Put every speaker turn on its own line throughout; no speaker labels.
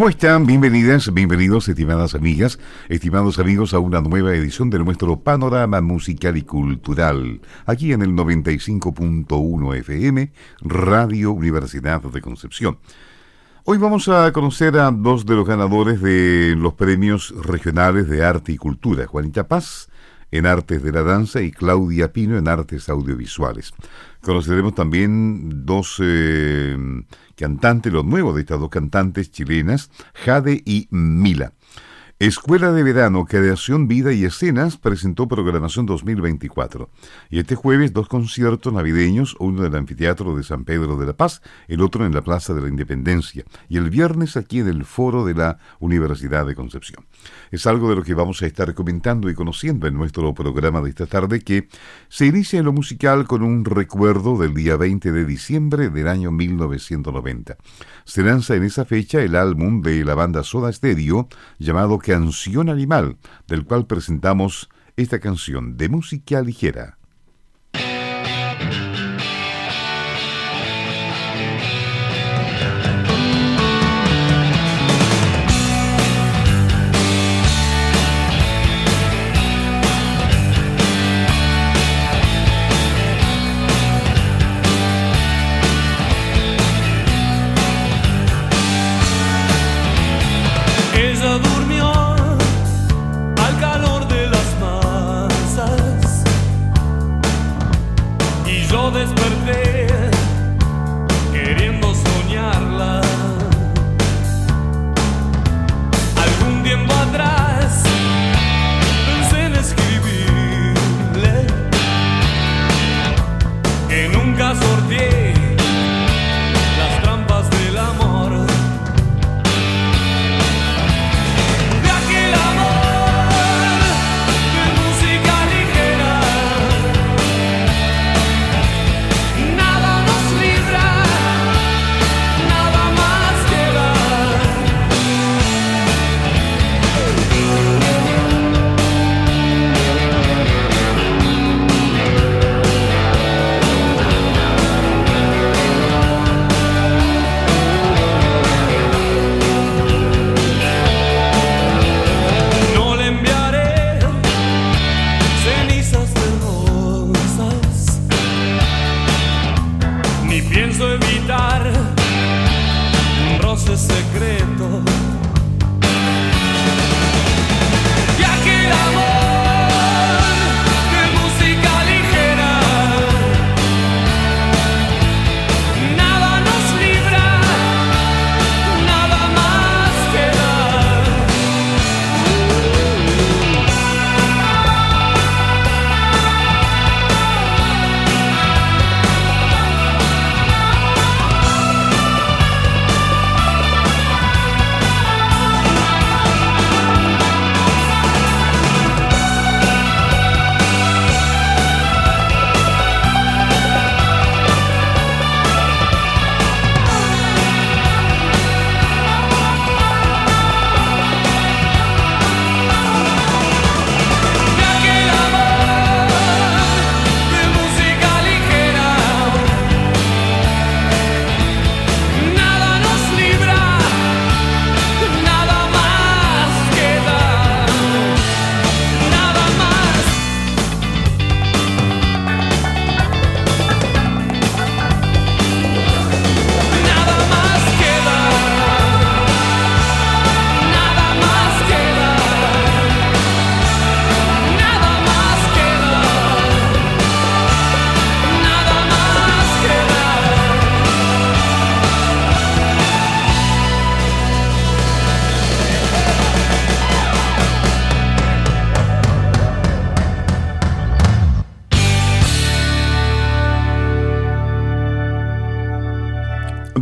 ¿Cómo están? Bienvenidas, bienvenidos, estimadas amigas, estimados amigos, a una nueva edición de nuestro panorama musical y cultural, aquí en el 95.1 FM, Radio Universidad de Concepción. Hoy vamos a conocer a dos de los ganadores de los premios regionales de arte y cultura, Juanita Paz en artes de la danza y Claudia Pino en artes audiovisuales. Conoceremos también dos eh, cantantes, los nuevos de estas dos cantantes chilenas, Jade y Mila. Escuela de Verano, Creación, Vida y Escenas presentó programación 2024. Y este jueves dos conciertos navideños, uno en el Anfiteatro de San Pedro de la Paz, el otro en la Plaza de la Independencia. Y el viernes aquí en el Foro de la Universidad de Concepción. Es algo de lo que vamos a estar comentando y conociendo en nuestro programa de esta tarde que se inicia en lo musical con un recuerdo del día 20 de diciembre del año 1990. Se lanza en esa fecha el álbum de la banda Soda Stereo llamado Canción Animal, del cual presentamos esta canción de música ligera.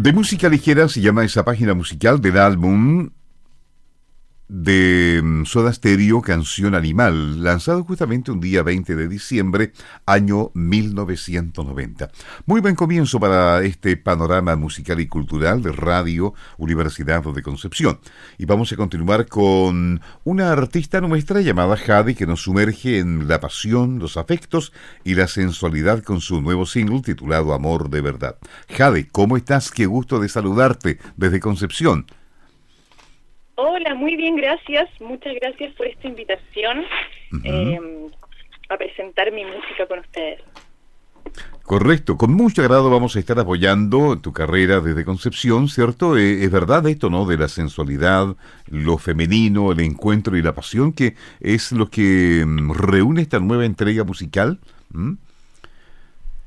De música ligera se llama esa página musical del álbum de mm, Soda Stereo, Canción Animal, lanzado justamente un día 20 de diciembre, año 1990. Muy buen comienzo para este panorama musical y cultural de Radio Universidad de Concepción. Y vamos a continuar con una artista nuestra llamada Jade que nos sumerge en la pasión, los afectos y la sensualidad con su nuevo single titulado Amor de Verdad. Jade, ¿cómo estás? Qué gusto de saludarte desde Concepción.
Hola, muy bien, gracias. Muchas gracias por esta invitación eh, a presentar mi música con ustedes.
Correcto, con mucho agrado vamos a estar apoyando tu carrera desde Concepción, ¿cierto? Eh, es verdad esto, ¿no? De la sensualidad, lo femenino, el encuentro y la pasión, que es lo que mm, reúne esta nueva entrega musical.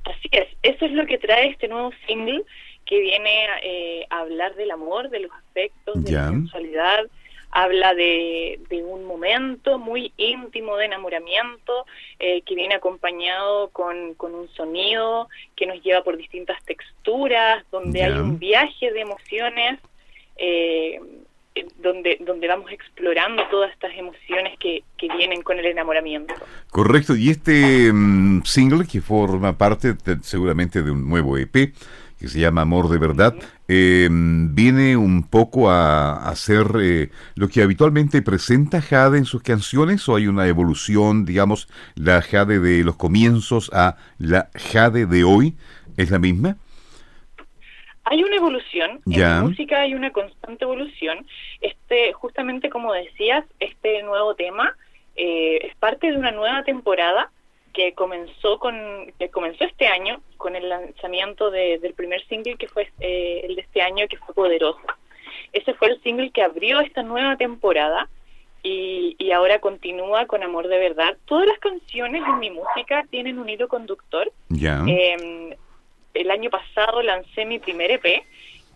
Así es, eso es lo que trae este nuevo single que viene eh, a hablar del amor, de los aspectos, de la sensualidad, habla de, un momento muy íntimo de enamoramiento eh, que viene acompañado con, un sonido que nos lleva por distintas texturas, donde hay un viaje de emociones. Eh, donde, donde vamos explorando todas estas emociones que, que vienen con el enamoramiento.
Correcto, y este mm, single que forma parte seguramente de un nuevo EP, que se llama Amor de Verdad, em, viene un poco a, hacer eh, lo que habitualmente presenta Jade en sus canciones o hay una evolución, digamos, la Jade de los comienzos a la Jade de hoy, ¿es la misma?
Hay una evolución, en la música hay una constante evolución. Este, justamente como decías, este nuevo tema eh, es parte de una nueva temporada que comenzó con que comenzó este año con el lanzamiento del primer single que fue eh, el de este año que fue poderoso. Ese fue el single que abrió esta nueva temporada y, y ahora continúa con amor de verdad. Todas las canciones en mi música tienen un hilo conductor.
Ya.
Em, el año pasado lancé mi primer EP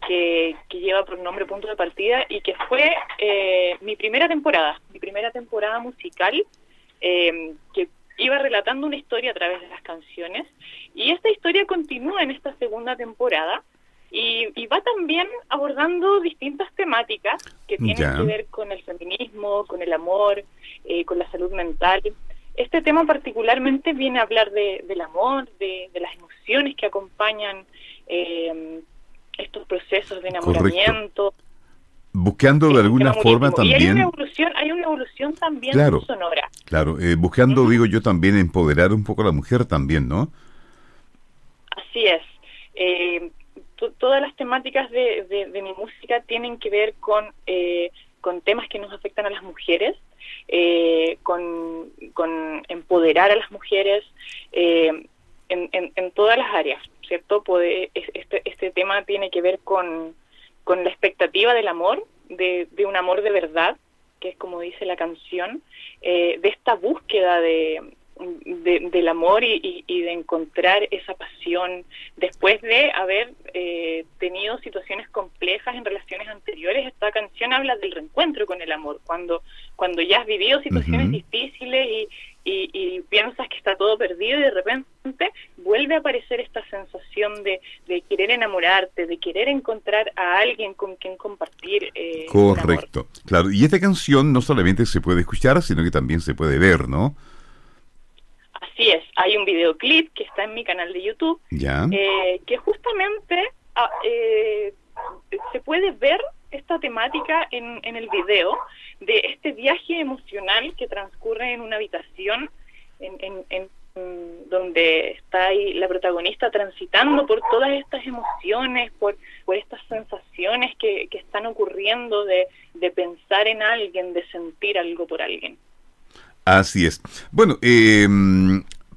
que, que, lleva por nombre Punto de Partida y que fue eh, mi primera temporada, mi primera temporada musical, eh, que iba relatando una historia a través de las canciones y esta historia continúa en esta segunda temporada y, va también abordando distintas temáticas que tienen que ver con el feminismo, con el amor, eh, con la salud mental. Este tema particularmente viene a hablar de, del amor, de, las emociones que acompañan eh, estos procesos de enamoramiento
buscando de alguna forma también...
hay una evolución, hay una evolución también sonora.
Claro, eh, buscando, digo yo, también empoderar un poco a la mujer también, ¿no?
Así es. Eh, todas las temáticas de, de, mi música tienen que ver con, eh, con temas que nos afectan a las mujeres, con, con empoderar a las mujeres en, en, en todas las áreas, ¿cierto? Puede, este, este tema tiene que ver con con la expectativa del amor, de, de, un amor de verdad, que es como dice la canción, eh, de esta búsqueda de, del amor y, de encontrar esa pasión después de haber eh, tenido situaciones complejas en relaciones anteriores. Esta canción habla del reencuentro con el amor, cuando, cuando ya has vivido situaciones difíciles y, y, piensas que está todo perdido y de repente vuelve a aparecer esta sensación de, querer enamorarte, de querer encontrar a alguien con quien compartir.
Eh, Correcto, claro. Y esta canción no solamente se puede escuchar, sino que también se puede ver, ¿no?
Así es, hay un videoclip que está en mi canal de YouTube, eh, que justamente ah, eh, se puede ver esta temática en, en el video de este viaje emocional que transcurre en una habitación en, en, donde está ahí la protagonista transitando por todas estas emociones, por, estas sensaciones que, están ocurriendo de, de pensar en alguien, de sentir algo por alguien.
Así es. Bueno, eh,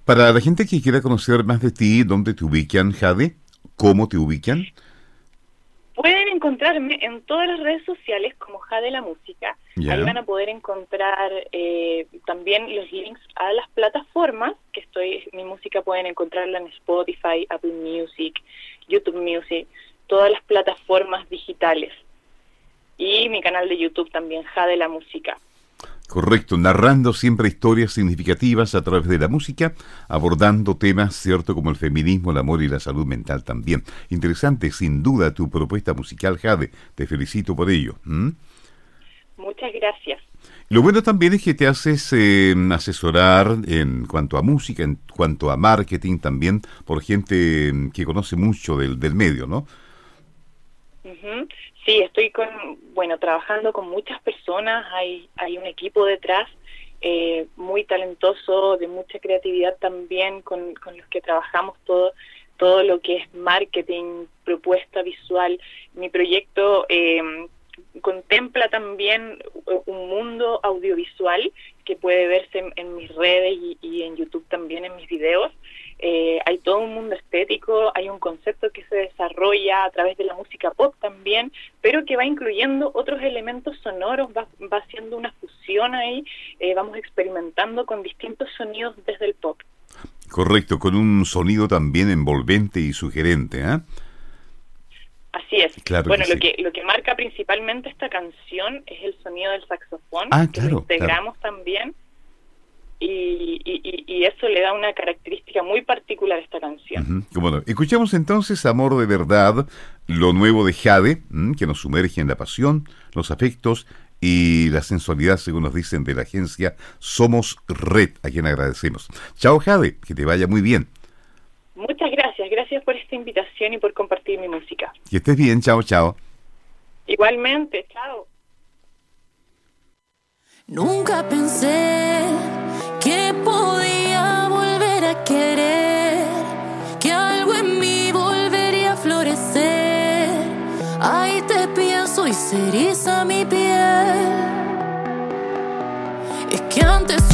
para la gente que quiera conocer más de ti, ¿dónde te ubican, Jade? ¿Cómo te ubican?
Encontrarme en todas las redes sociales como Jade la Música. Ahí van a poder encontrar eh, también los links a las plataformas que estoy, mi música pueden encontrarla en Spotify, Apple Music, YouTube Music, todas las plataformas digitales. Y mi canal de YouTube también, Jade la Música.
Correcto, narrando siempre historias significativas a través de la música, abordando temas, cierto, como el feminismo, el amor y la salud mental también. Interesante, sin duda, tu propuesta musical, Jade. Te felicito por ello.
Muchas gracias.
Lo bueno también es que te haces eh, asesorar en cuanto a música, en cuanto a marketing también, por gente que conoce mucho del, del medio, ¿no?
Sí, estoy con, bueno, trabajando con muchas personas, hay, hay un equipo detrás eh, muy talentoso, de mucha creatividad también, con, con los que trabajamos todo, todo lo que es marketing, propuesta visual. Mi proyecto eh, contempla también un mundo audiovisual que puede verse en, mis redes y, en YouTube también en mis videos. Eh, hay todo un mundo hay un concepto que se desarrolla a través de la música pop también, pero que va incluyendo otros elementos sonoros, va, va haciendo una fusión ahí, eh, vamos experimentando con distintos sonidos desde el pop.
Correcto, con un sonido también envolvente y sugerente, ¿eh?
Así es. bueno, lo que lo que marca principalmente esta canción es el sonido del saxofón,
ah,
que lo integramos también y, y, eso le da una característica muy particular a esta canción.
Bueno, escuchamos entonces Amor de Verdad, lo nuevo de Jade, que nos sumerge en la pasión, los afectos y la sensualidad, según nos dicen de la agencia Somos Red, a quien agradecemos. Chao Jade, que te vaya muy bien.
Muchas gracias, gracias por esta invitación y por compartir mi música.
Que estés bien, chao, chao.
Igualmente, chao.
Nunca pensé que podía volver a querer, que algo en mí volvería a florecer. Ahí te pienso y se mi piel. Es que antes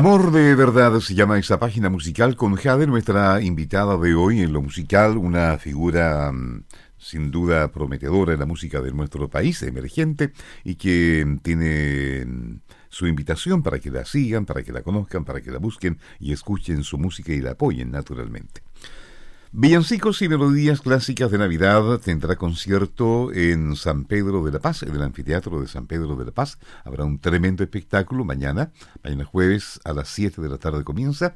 Amor de verdad se llama esa página musical con Jade, nuestra invitada de hoy en lo musical, una figura mm, sin duda prometedora en la música de nuestro país, emergente, y que tiene su invitación para que la sigan, para que la conozcan, para que la busquen y escuchen su música y la apoyen naturalmente. Villancicos y melodías clásicas de Navidad tendrá concierto en San Pedro de la Paz, en el anfiteatro de San Pedro de la Paz. Habrá un tremendo espectáculo mañana, mañana jueves a las 7 de la tarde comienza.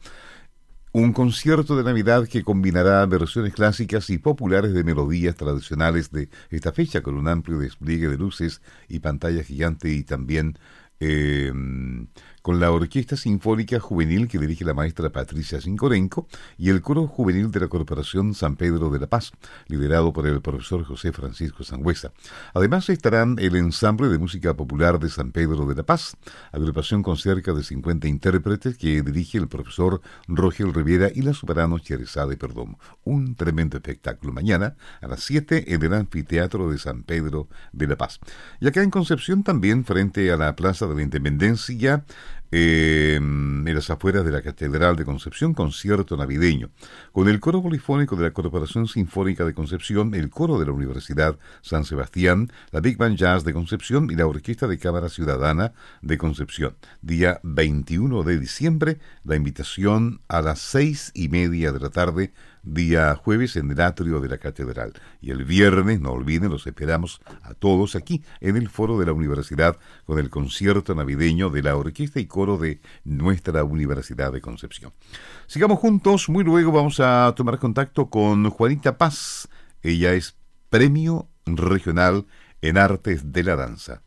Un concierto de Navidad que combinará versiones clásicas y populares de melodías tradicionales de esta fecha con un amplio despliegue de luces y pantalla gigante y también eh, con la Orquesta Sinfónica Juvenil que dirige la maestra Patricia Sincorenco y el coro juvenil de la Corporación San Pedro de la Paz, liderado por el profesor José Francisco Sangüesa. Además estarán el ensamble de música popular de San Pedro de la Paz, agrupación con cerca de 50 intérpretes que dirige el profesor Rogel Riviera y la soprano Cherezade de Perdomo. Un tremendo espectáculo mañana a las 7 en el anfiteatro de San Pedro de la Paz. Y acá en Concepción también, frente a la Plaza de la Independencia, eh, en las afueras de la Catedral de Concepción, concierto navideño, con el coro polifónico de la Corporación Sinfónica de Concepción, el coro de la Universidad San Sebastián, la Big Band Jazz de Concepción y la Orquesta de Cámara Ciudadana de Concepción. Día 21 de diciembre, la invitación a las seis y media de la tarde día jueves en el atrio de la catedral. Y el viernes, no olviden, los esperamos a todos aquí en el foro de la universidad con el concierto navideño de la orquesta y coro de nuestra Universidad de Concepción. Sigamos juntos, muy luego vamos a tomar contacto con Juanita Paz. Ella es Premio Regional en Artes de la Danza.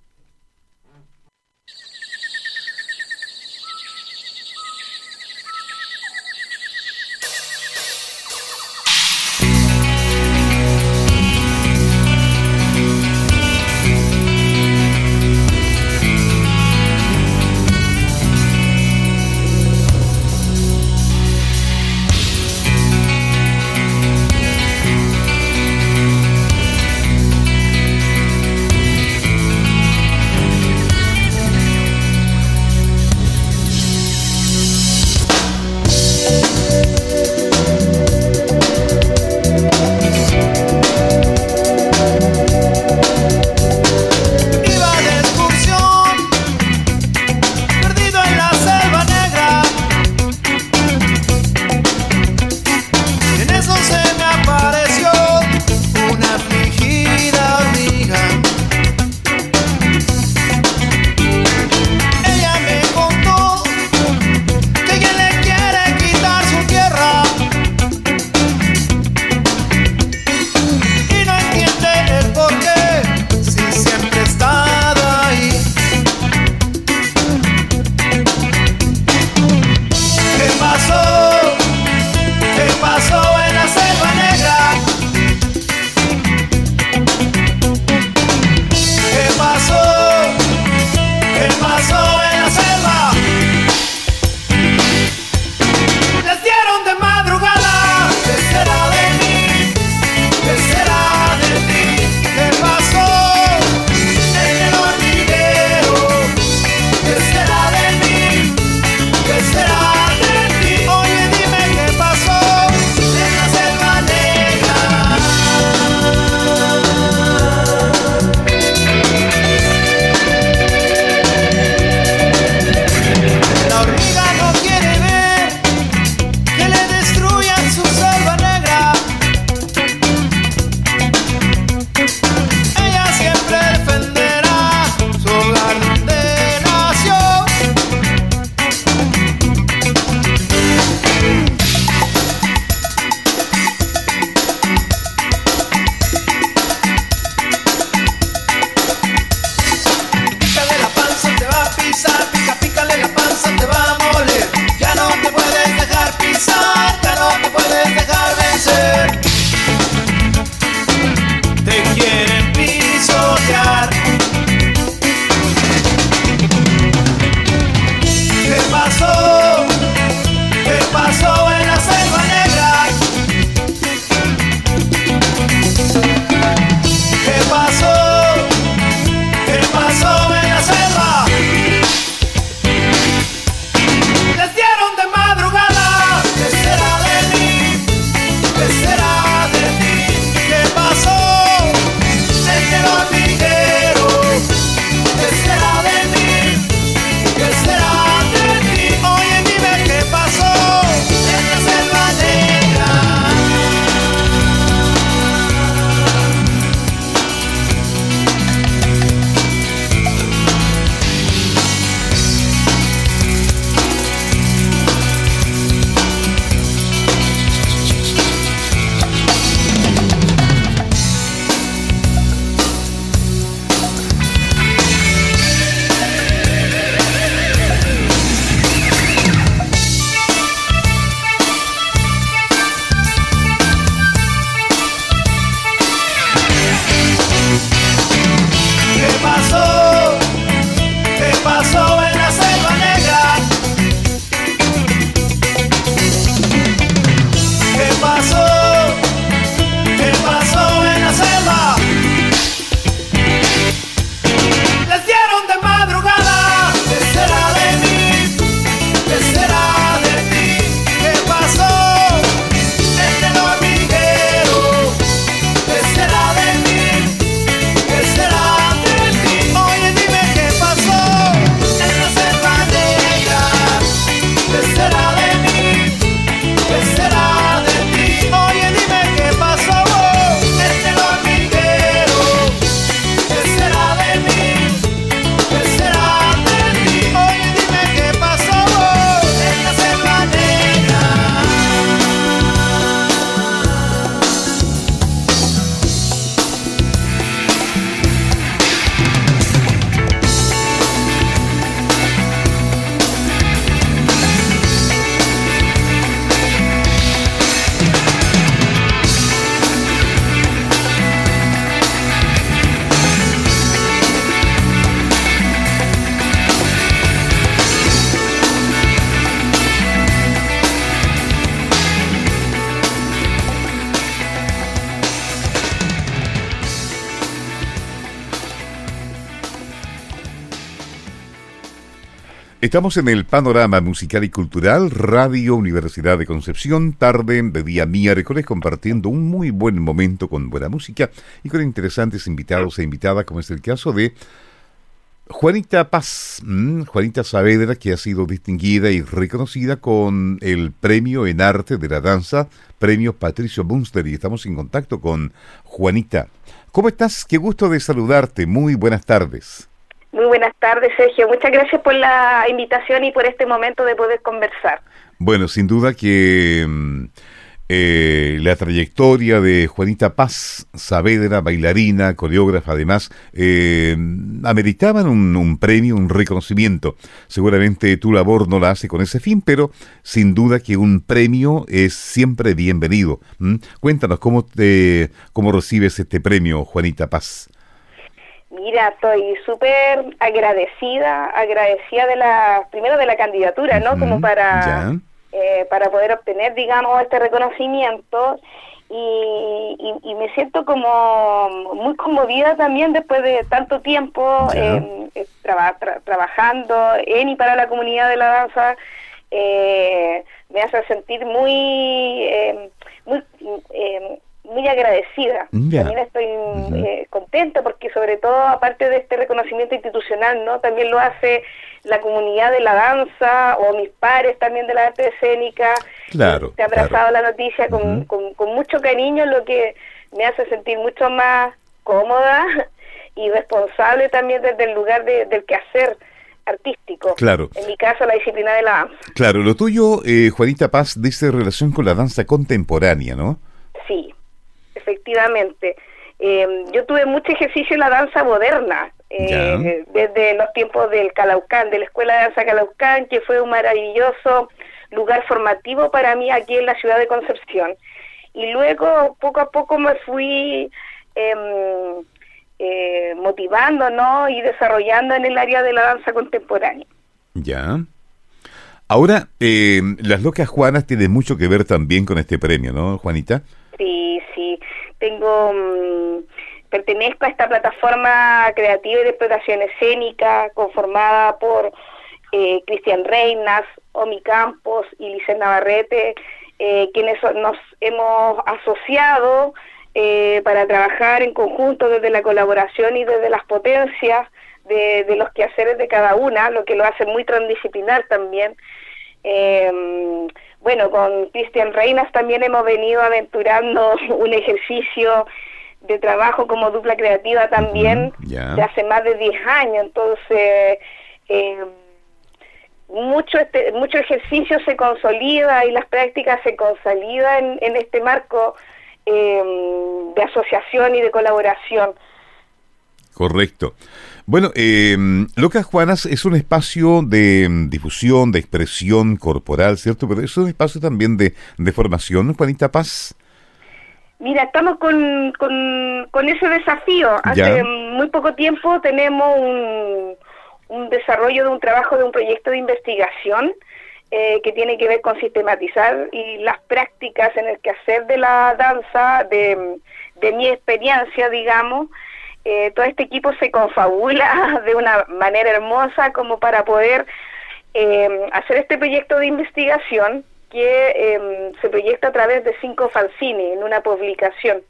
Estamos en el panorama musical y cultural, Radio Universidad de Concepción, tarde de día miércoles, compartiendo un muy buen momento con buena música y con interesantes invitados e invitadas, como es el caso de Juanita Paz, mm, Juanita Saavedra, que ha sido distinguida y reconocida con el Premio en Arte de la Danza, Premio Patricio Bunster, y estamos en contacto con Juanita. ¿Cómo estás? Qué gusto de saludarte. Muy buenas tardes.
Muy buenas tardes, Sergio. Muchas gracias por la invitación y por este momento de poder conversar.
Bueno, sin duda que mm, eh, la trayectoria de Juanita Paz Saavedra, bailarina, coreógrafa, además, eh, ameritaban un, premio, un reconocimiento. Seguramente tu labor no la hace con ese fin, pero sin duda que un premio es siempre bienvenido. Cuéntanos cómo te, cómo recibes este premio, Juanita Paz.
Mira, estoy súper agradecida, agradecida de la, primero de la candidatura, ¿no? Como para, eh, para poder obtener, digamos, este reconocimiento y, y, me siento como muy conmovida también después de tanto tiempo eh, trabajando en y para la comunidad de la danza. Eh, me hace sentir muy, muy muy agradecida. También estoy eh, contenta porque sobre todo aparte de este reconocimiento institucional, ¿no? También lo hace la comunidad de la danza o mis pares también de la arte escénica.
Claro.
Te ha abrazado la noticia con, con, mucho cariño, lo que me hace sentir mucho más cómoda y responsable también desde el lugar del quehacer artístico.
Claro.
En mi caso, la disciplina de la danza.
Claro, lo tuyo, eh, Juanita Paz, dice relación con la danza contemporánea, ¿no?
Sí, efectivamente. Eh, yo tuve mucho ejercicio en la danza moderna, eh, desde los tiempos del Calaucán, de la Escuela de Danza Calaucán, que fue un maravilloso lugar formativo para mí aquí en la ciudad de Concepción. Y luego, poco a poco, me fui em, eh, motivando ¿no? y desarrollando en el área de la danza contemporánea.
Ya. Ahora, las locas Juanas tienen mucho que ver también con este premio, ¿no, Juanita?
Tengo mm, pertenezco a esta plataforma creativa de explotación escénica conformada por eh, Cristian Reinas, Omi Campos y Licen Navarrete, eh, quienes nos hemos asociado eh, para trabajar en conjunto desde la colaboración y desde las potencias de, los quehaceres de cada una, lo que lo hace muy transdisciplinar también. Eh, bueno, con Cristian Reinas también hemos venido aventurando un ejercicio de trabajo como dupla creativa también de hace más de 10 años, entonces eh, mucho este, mucho ejercicio se consolida y las prácticas se consolidan en, este marco eh, de asociación y de colaboración.
Correcto. Bueno, eh, Locas Juanas es un espacio de em, difusión, de expresión corporal, ¿cierto? Pero es un espacio también de, de formación, Juanita Paz.
Mira, estamos con, con, ese desafío. Hace muy poco tiempo tenemos un, un, desarrollo de un trabajo de un proyecto de investigación eh, que tiene que ver con sistematizar y las prácticas en el quehacer de la danza, de, de mi experiencia, digamos, eh, todo este equipo se confabula de una manera hermosa como para poder eh, hacer este proyecto de investigación que eh, se proyecta a través de cinco fanzines en una publicación.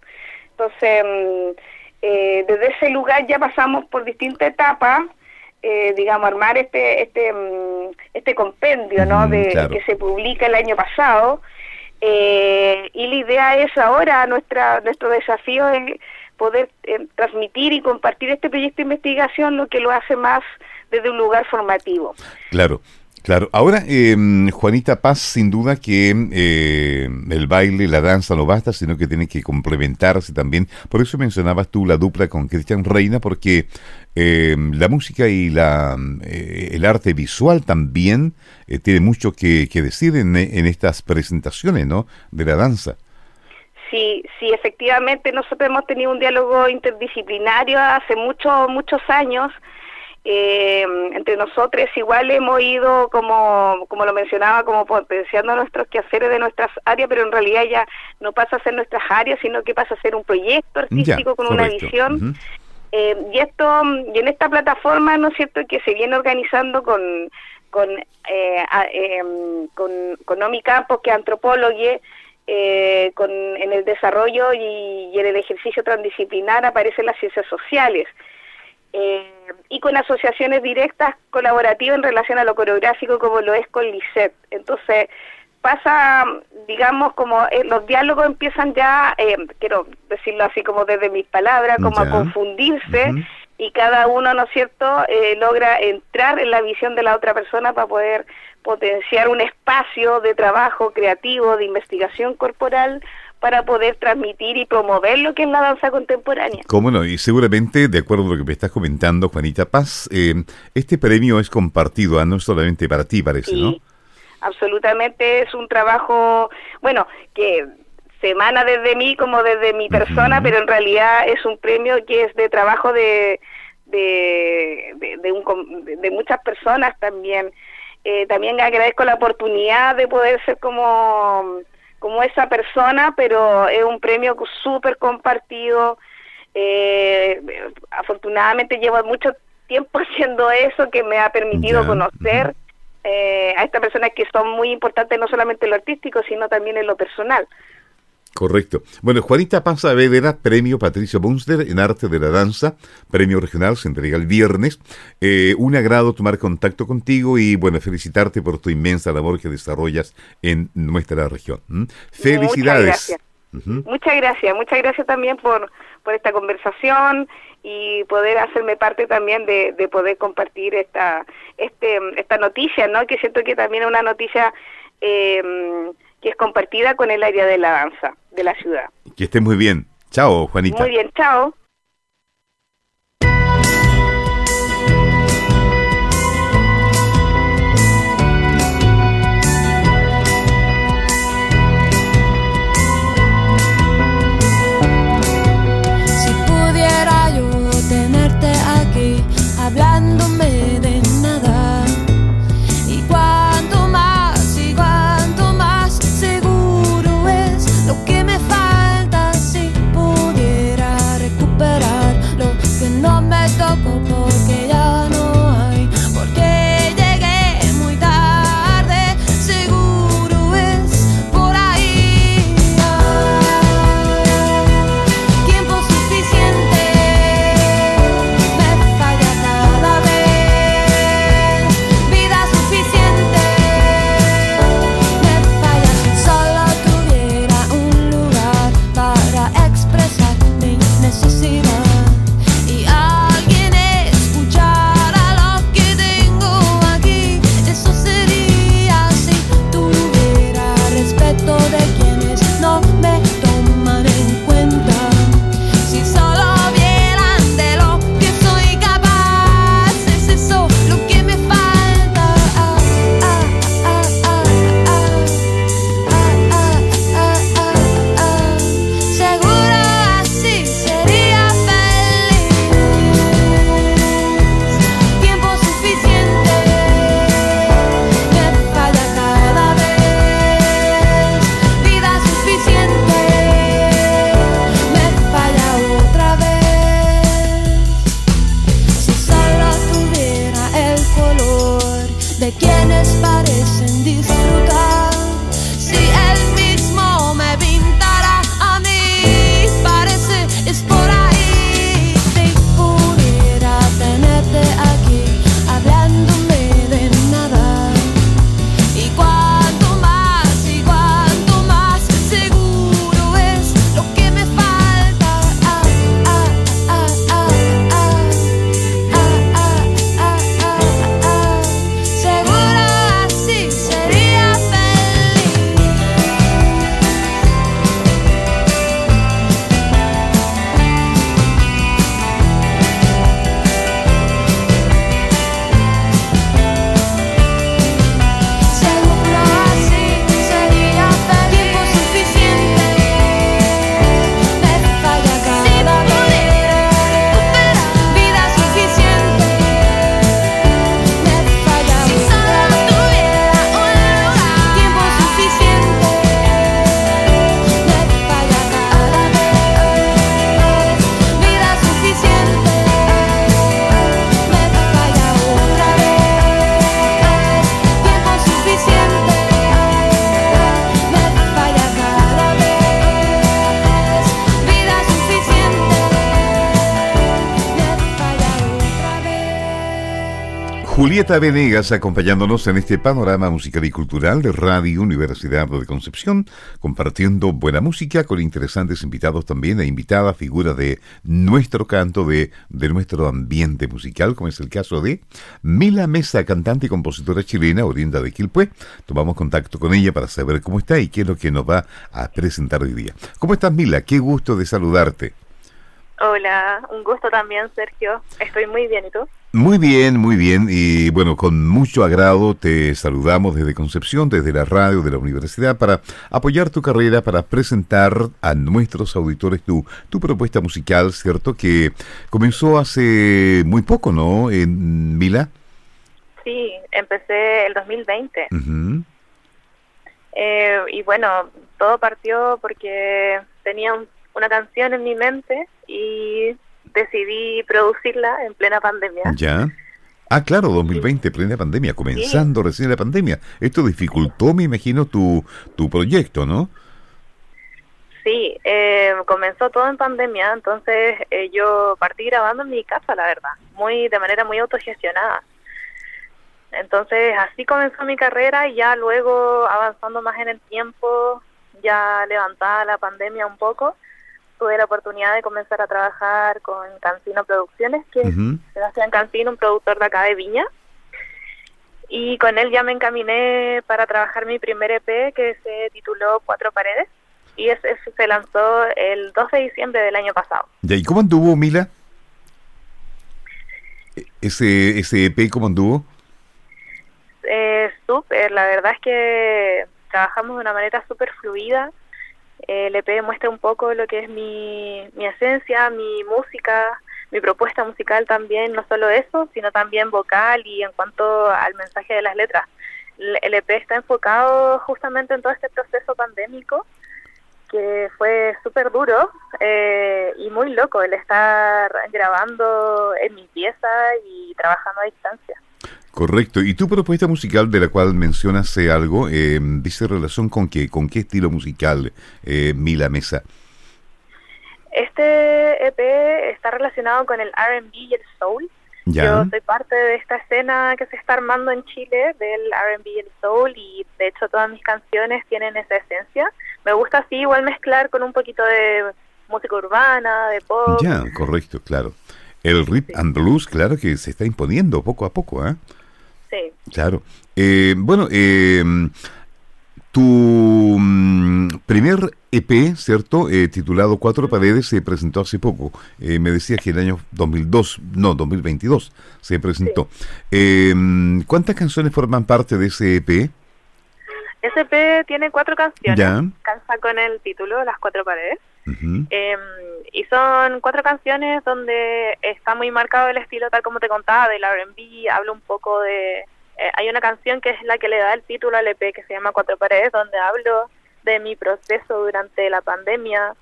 Entonces, desde ese lugar ya pasamos por distintas etapas, digamos, armar este este mm, este compendio, ¿no? De, que se publica el año pasado. y la idea es ahora, nuestra nuestro desafío es poder eh, transmitir y compartir este proyecto de investigación, lo que lo hace más desde un lugar formativo.
Claro. Claro, ahora em, Juanita Paz, sin duda que eh, el baile, la danza no basta, sino que tiene que complementarse también. Por eso mencionabas tú la dupla con Cristian Reina, porque em, la música y la, eh, el arte visual también tiene mucho que, que decir en, en, estas presentaciones ¿no? de la danza.
Sí, sí, efectivamente nosotros hemos tenido un diálogo interdisciplinario hace muchos, muchos años. Eh, entre nosotros igual hemos ido, como, como lo mencionaba, como potenciando nuestros quehaceres de nuestras áreas, pero en realidad ya no pasa a ser nuestras áreas, sino que pasa a ser un proyecto artístico con una visión. Eh, y esto y en esta plataforma no es cierto que se viene organizando con
con, eh, em, con, con Nomi Campos, que es antropóloga, eh, con, en el desarrollo y, en el ejercicio transdisciplinar aparecen las ciencias sociales. Eh, y con asociaciones directas colaborativas en relación a lo coreográfico como lo es con LICET. Entonces, pasa, digamos, como eh, los diálogos empiezan ya, quiero decirlo así como desde mis palabras, como a confundirse y cada uno, ¿no es cierto?, logra entrar en la visión de la otra persona para poder potenciar un espacio de trabajo creativo, de investigación corporal, para poder transmitir y promover lo que es la danza contemporánea.
Cómo no, y seguramente, de acuerdo a lo que me estás comentando, Juanita Paz, eh, este premio es compartido, ah, no solamente para ti, parece, ¿no?
Absolutamente, es un trabajo, bueno, que se emana desde mí como desde mi persona, pero en realidad es un premio que es de trabajo de, de, de, de muchas personas también. Eh, también agradezco la oportunidad de poder ser como, como esa persona, pero es un premio súper compartido. Eh, afortunadamente llevo mucho tiempo haciendo eso que me ha permitido conocer eh, a estas personas que son muy importantes no solamente en lo artístico, sino también en lo personal.
Correcto. Bueno, Juanita Paz Saavedra, premio Patricio Bunster en Arte de la Danza, premio regional, se entrega el viernes. Eh, un agrado tomar contacto contigo y, bueno, felicitarte por tu inmensa labor que desarrollas en nuestra región. Felicidades.
Muchas gracias. Muchas gracias, muchas gracias también por, por esta conversación y poder hacerme parte también de, de poder compartir esta, este, esta noticia, ¿no? Que siento que también es una noticia... Eh, que es compartida con el área de la danza de la ciudad.
Que esté muy bien. Chao, Juanita.
Muy bien, chao.
Julieta Venegas acompañándonos en este panorama musical y cultural de Radio Universidad de Concepción, compartiendo buena música con interesantes invitados también e invitadas, figuras de nuestro canto, de, de nuestro ambiente musical, como es el caso de Mila Mesa, cantante y compositora chilena, oriunda de Quilpué. Tomamos contacto con ella para saber cómo está y qué es lo que nos va a presentar hoy día. ¿Cómo estás, Mila? Qué gusto de saludarte.
Hola, un gusto también, Sergio. Estoy muy bien, ¿y tú?
Muy bien, muy bien. Y bueno, con mucho agrado te saludamos desde Concepción, desde la radio de la universidad, para apoyar tu carrera, para presentar a nuestros auditores tu, tu propuesta musical, ¿cierto? Que comenzó hace muy poco, ¿no? En Mila.
Sí, empecé el 2020. Eh, y bueno, todo partió porque tenía un una canción en mi mente y decidí producirla en plena pandemia.
Ya. Ah, claro, 2020, plena pandemia, comenzando recién la pandemia. Esto dificultó, me imagino, tu, tu proyecto, ¿no?
Sí, eh, comenzó todo en pandemia, entonces eh, yo partí grabando en mi casa, la verdad, muy de manera muy autogestionada. Entonces así comenzó mi carrera y ya luego avanzando más en el tiempo, ya levantada la pandemia un poco, tuve la oportunidad de comenzar a trabajar con Cancino Producciones, que es Sebastián Cancino, un productor de acá de Viña. Y con él ya me encaminé para trabajar mi primer EP que se tituló Cuatro Paredes. Y ese, se lanzó el 12 de diciembre del año pasado.
¿Y cómo anduvo, Mila? ¿Ese, ese EP cómo anduvo?
Eh, súper, la verdad es que trabajamos de una manera súper fluida el EP muestra un poco lo que es mi, mi esencia, mi música, mi propuesta musical también, no solo eso, sino también vocal y en cuanto al mensaje de las letras. El EP está enfocado justamente en todo este proceso pandémico que fue súper duro eh, y muy loco el estar grabando en mi pieza y trabajando a distancia.
Correcto. ¿Y tu propuesta musical de la cual mencionas algo, eh, dice relación con qué, con qué estilo musical, eh, Mila Mesa?
Este EP está relacionado con el R&B y el soul. Yo soy parte de esta escena que se está armando en Chile del R&B y el soul y de hecho todas mis canciones tienen esa esencia. Me gusta así igual mezclar con un poquito de música urbana, de pop.
Ya, correcto, claro. El rip and blues, claro que se está imponiendo poco a poco, ¿eh?
Sí.
Claro. Eh, bueno, eh, tu mm, primer EP, ¿cierto? Eh, titulado Cuatro Paredes, se presentó hace poco. me decías que el año 2002, no, 2022 se presentó. ¿Cuántas canciones forman parte de ese EP?
Ese EP tiene cuatro canciones. Ya. Cansa con el título Las Cuatro Paredes. Em, y son cuatro canciones donde está muy marcado el estilo, tal como te contaba, del RB. Hablo un poco de. Eh, hay una canción que es la que le da el título al EP que se llama Cuatro Paredes, donde hablo de mi proceso durante la pandemia.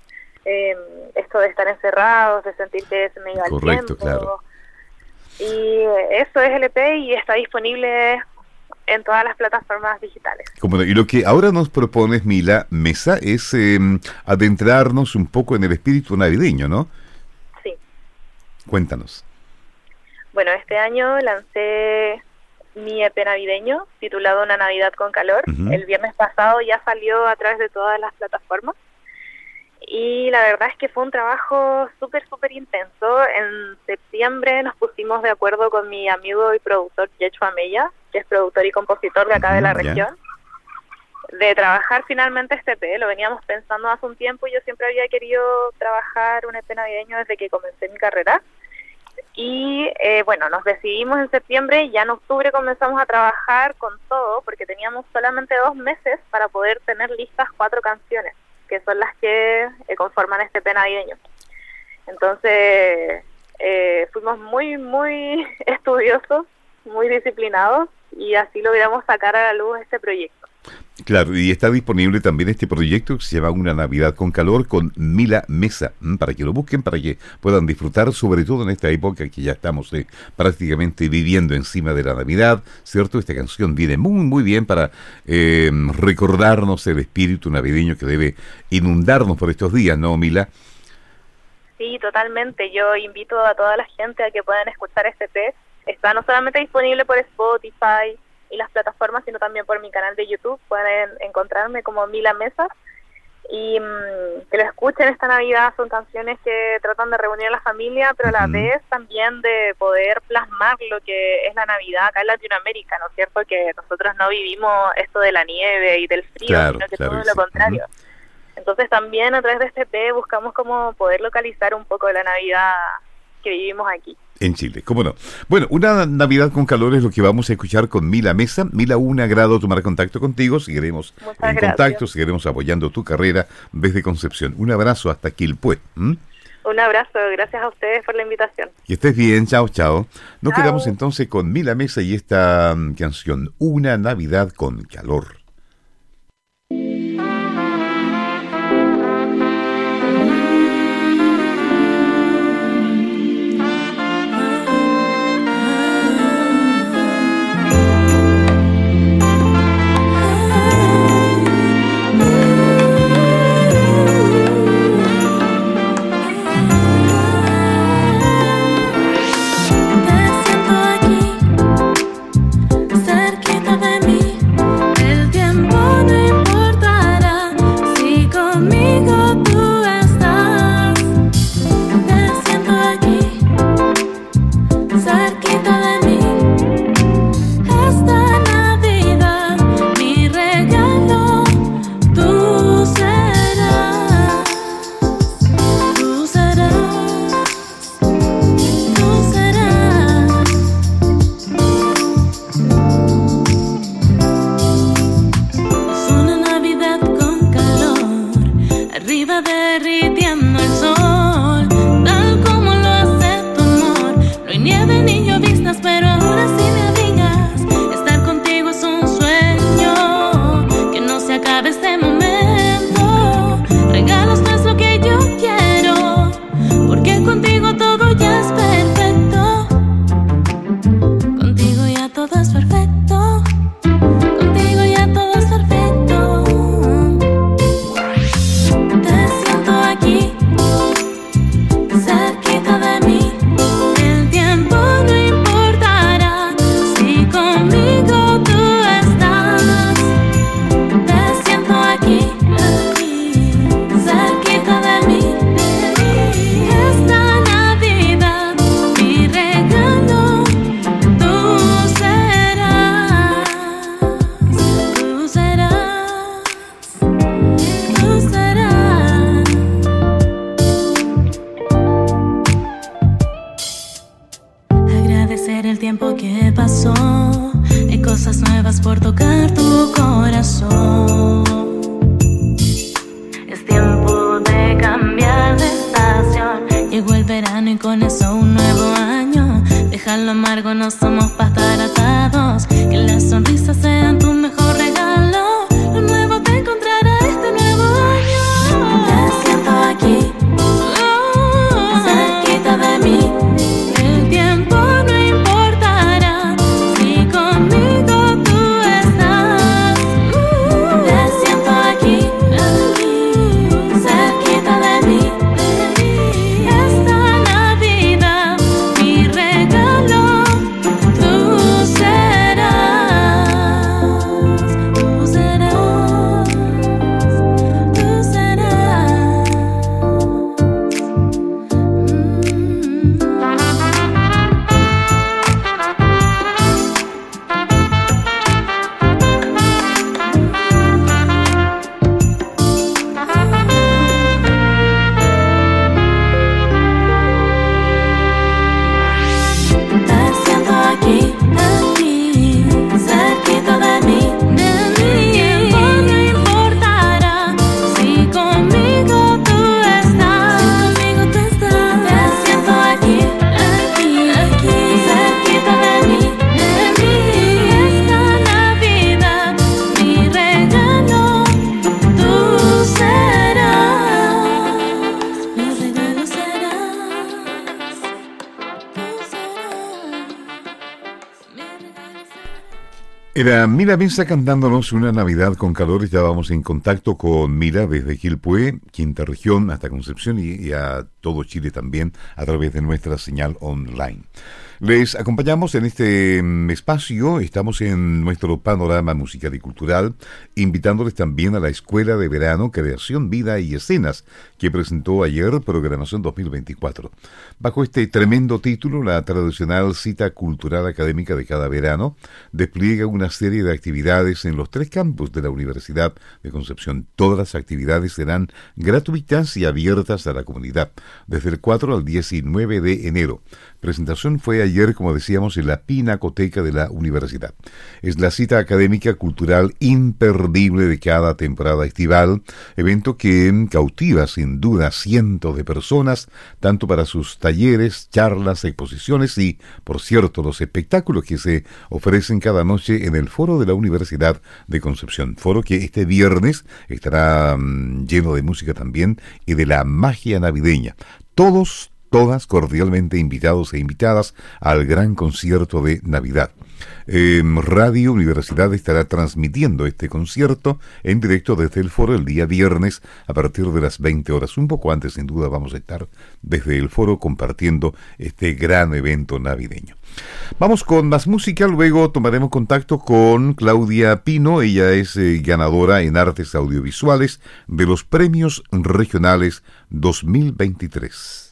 Eh, esto de estar encerrados, de sentir que se me iba el tiempo. Claro. Y eso es el EP y está disponible en todas las plataformas digitales.
Como, y lo que ahora nos propones, Mila Mesa, es em, adentrarnos un poco en el espíritu navideño, ¿no?
Sí.
Cuéntanos.
Bueno, este año lancé mi EP navideño titulado Una Navidad con Calor. El viernes pasado ya salió a través de todas las plataformas y la verdad es que fue un trabajo súper, súper intenso. En septiembre nos pusimos de acuerdo con mi amigo y productor Yecho Amella, que es productor y compositor de acá de la región, de trabajar finalmente este EP. Lo veníamos pensando hace un tiempo y yo siempre había querido trabajar un EP navideño desde que comencé mi carrera. Y eh, bueno, nos decidimos en septiembre y ya en octubre comenzamos a trabajar con todo porque teníamos solamente dos meses para poder tener listas cuatro canciones que son las que eh, conforman este navideño. Entonces, eh, fuimos muy, muy estudiosos, muy disciplinados y así logramos sacar a la luz este proyecto.
Claro, y está disponible también este proyecto que se llama Una Navidad con Calor con Mila Mesa, para que lo busquen, para que puedan disfrutar, sobre todo en esta época que ya estamos eh, prácticamente viviendo encima de la Navidad, ¿cierto? Esta canción viene muy, muy bien para eh, recordarnos el espíritu navideño que debe inundarnos por estos días, ¿no, Mila?
Sí, totalmente. Yo invito a toda la gente a que puedan escuchar este test Está no solamente disponible por Spotify y las plataformas, sino también por mi canal de YouTube. Pueden encontrarme como Mila Mesa y mm, que lo escuchen esta Navidad. Son canciones que tratan de reunir a la familia, pero a la vez también de poder plasmar lo que es la Navidad acá en Latinoamérica, ¿no es cierto? Que nosotros no vivimos esto de la nieve y del frío, sino que todo lo contrario. Entonces también a través de este EP buscamos como poder localizar un poco de la Navidad que vivimos aquí.
En Chile, cómo no. Bueno, una Navidad con calor es lo que vamos a escuchar con Mila Mesa. Mila, un agrado tomar contacto contigo. Seguiremos en contacto, seguiremos apoyando tu carrera desde Concepción. Un abrazo hasta Quilpué.
Un abrazo, gracias a ustedes por la invitación.
Que estés bien, chao, chao. Nos quedamos entonces con Mila Mesa y esta mm, canción, Una Navidad con calor. Era Mira Mesa cantándonos una Navidad con calor. Vamos en contacto con Mira desde Quilpué, quinta región, hasta Concepción y, a todo Chile también a través de nuestra señal online.
Les acompañamos en este mm, espacio, estamos en nuestro panorama musical y cultural, invitándoles también a la Escuela de Verano Creación, Vida y Escenas, que presentó ayer Programación 2024. Bajo este tremendo título, la tradicional cita cultural académica de cada verano despliega una serie de actividades en los tres campus de la Universidad de Concepción. Todas las actividades serán gratuitas y abiertas a la comunidad, desde el 4 al 19 de enero presentación fue ayer, como decíamos, en la Pinacoteca de la Universidad. Es la cita académica cultural imperdible de cada temporada estival, evento que cautiva sin duda cientos de personas, tanto para sus talleres, charlas, exposiciones y, por cierto, los espectáculos que se ofrecen cada noche en el foro de la Universidad de Concepción. Foro que este viernes estará mm, lleno de música también y de la magia navideña. Todos, todas cordialmente invitados e invitadas al gran concierto de Navidad. Radio Universidad estará transmitiendo este concierto en directo desde el foro el día viernes a partir de las 20 horas. Un poco antes, sin duda, vamos a estar desde el foro compartiendo este gran evento navideño. Vamos con más música, luego tomaremos contacto con Claudia Pino, ella es eh, ganadora en artes audiovisuales de los premios regionales 2023.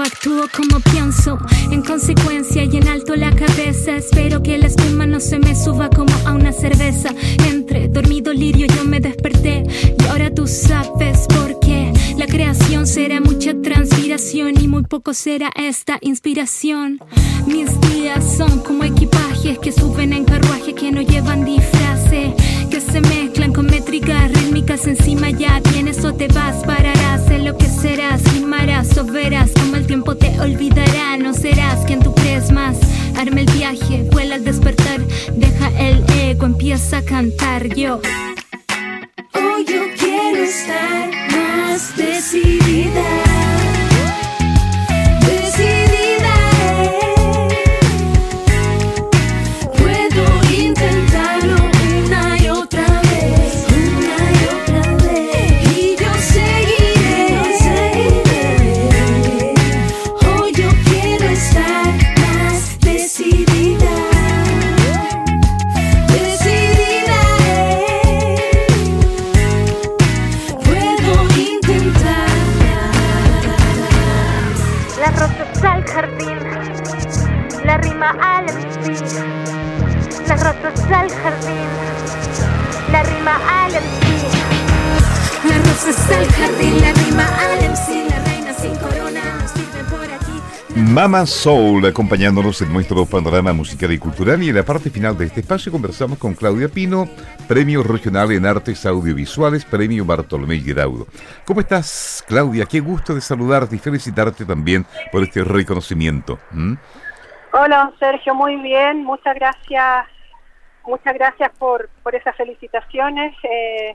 Actúo como pienso. En consecuencia y en alto la cabeza. Espero que la espuma no se me suba como a una cerveza. Entre dormido lirio yo me desperté. Y ahora tú sabes por qué. La creación será mucha transpiración y muy poco será esta inspiración. Mis días son como equipajes que suben en cantar yo.
Soul acompañándonos en nuestro panorama musical y cultural y en la parte final de este espacio conversamos con Claudia Pino, Premio Regional en Artes Audiovisuales, Premio Bartolomé Giraudo. ¿Cómo estás, Claudia? Qué gusto de saludarte y felicitarte también por este reconocimiento.
Hola, Sergio, muy bien, muchas gracias, muchas gracias por, por esas felicitaciones. Eh,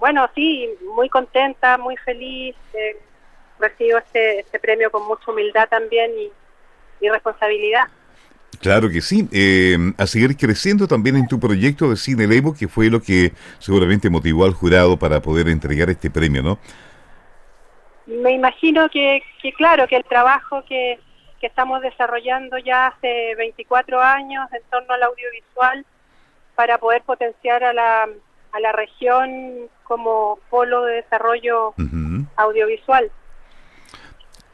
bueno, sí, muy contenta, muy feliz. Eh, recibo este, este premio con mucha humildad también y, responsabilidad.
Claro que sí. Eh, a seguir creciendo también en tu proyecto de Cine Levo, que fue lo que seguramente motivó al jurado para poder entregar este premio, ¿no?
Me imagino que, que claro, que el trabajo que, que estamos desarrollando ya hace 24 años en torno al audiovisual para poder potenciar a la, a la región como polo de desarrollo audiovisual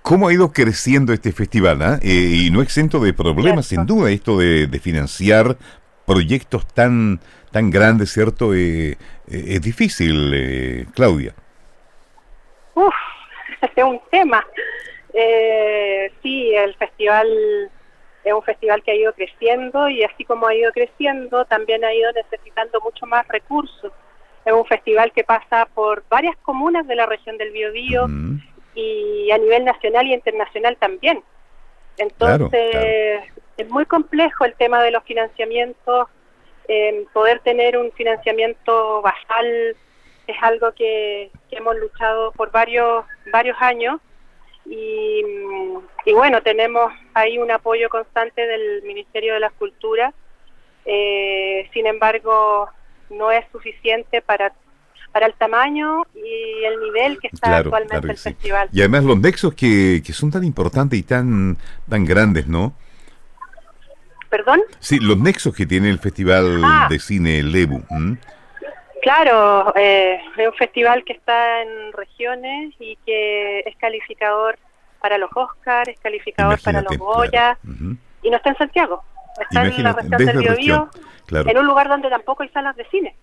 cómo ha ido creciendo este festival, ¿ah? eh, y no exento de problemas, sin duda, esto de, financiar proyectos tan tan grandes, ¿cierto? Eh, eh, es difícil, Claudia.
Uf, es un tema. sí, el festival es un festival que ha ido creciendo y así como ha ido creciendo, también ha ido necesitando mucho más recursos. Es un festival que pasa por varias comunas de la región del Biobío y a nivel nacional y internacional también. Entonces, es muy complejo el tema de los financiamientos. Eh, poder tener un financiamiento basal es algo que, hemos luchado por varios, varios años. Y, y, bueno, tenemos ahí un apoyo constante del Ministerio de la Cultura. Eh, sin embargo, no es suficiente para para el tamaño y el nivel que está actualmente el festival.
Y además los nexos que, que son tan importantes y tan, tan grandes, ¿no?
¿Perdón?
Sí, los nexos que tiene el Festival ah. de Cine Lebu.
Claro, eh, es un festival que está en regiones y que es calificador para los Oscars, es calificador para los Goya, y no está en Santiago. Está en la región del Biobío, en un lugar donde tampoco hay salas de cine.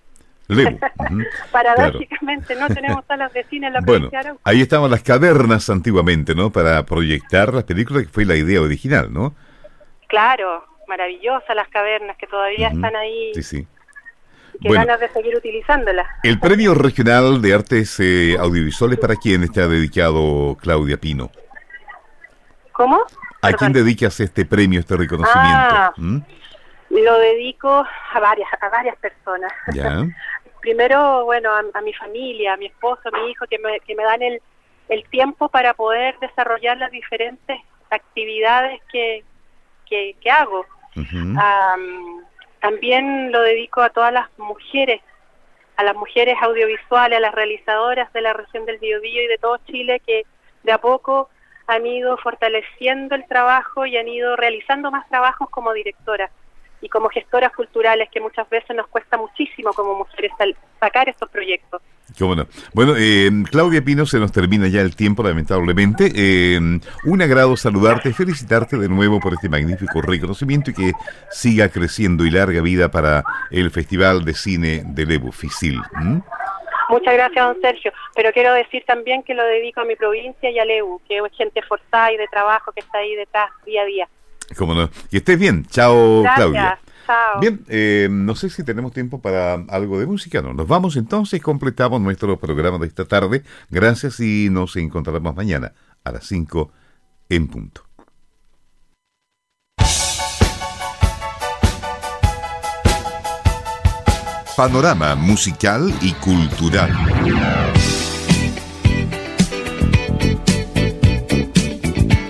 Paradójicamente no tenemos salas de cine en la
bueno, Ahí estaban las cavernas antiguamente, ¿no? Para proyectar las películas, que fue la idea original, ¿no?
Claro, maravillosas las cavernas que todavía están ahí. Sí, sí. Qué ganas de seguir utilizándolas.
El Premio Regional de Artes eh, Audiovisuales, ¿para quién está dedicado Claudia Pino?
¿Cómo?
¿A quién dedicas este premio, este reconocimiento? Ah, ¿Mm?
Lo dedico a varias, a varias personas. Primero, bueno, a, mi familia, a mi esposo, a mi hijo, que me, que me dan el, el tiempo para poder desarrollar las diferentes actividades que, que, hago. también lo dedico a todas las mujeres, a las mujeres audiovisuales, a las realizadoras de la región del Biobío y de todo Chile que de a poco han ido fortaleciendo el trabajo y han ido realizando más trabajos como directoras y como gestoras culturales que muchas veces nos cuesta muchísimo como mujeres sacar estos proyectos.
bueno. Bueno, eh, Claudia Pino, se nos termina ya el tiempo, lamentablemente. Eh, un agrado saludarte, felicitarte de nuevo por este magnífico reconocimiento y que siga creciendo y larga vida para el Festival de Cine de Levo Fisil.
Muchas gracias, don Sergio. Pero quiero decir también que lo dedico a mi provincia y a Lebu, que es gente forzada y de trabajo que está ahí detrás día a día.
Cómo no. Que estés bien. Chao, Claudia. Chao. Bien, eh, no sé si tenemos tiempo para algo de música. No, nos vamos entonces, completamos nuestro programa de esta tarde. Gracias y nos encontraremos mañana a las 5 en punto. Panorama musical y cultural.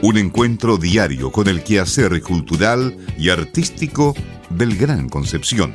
Un encuentro diario con el quehacer cultural y artístico del Gran Concepción.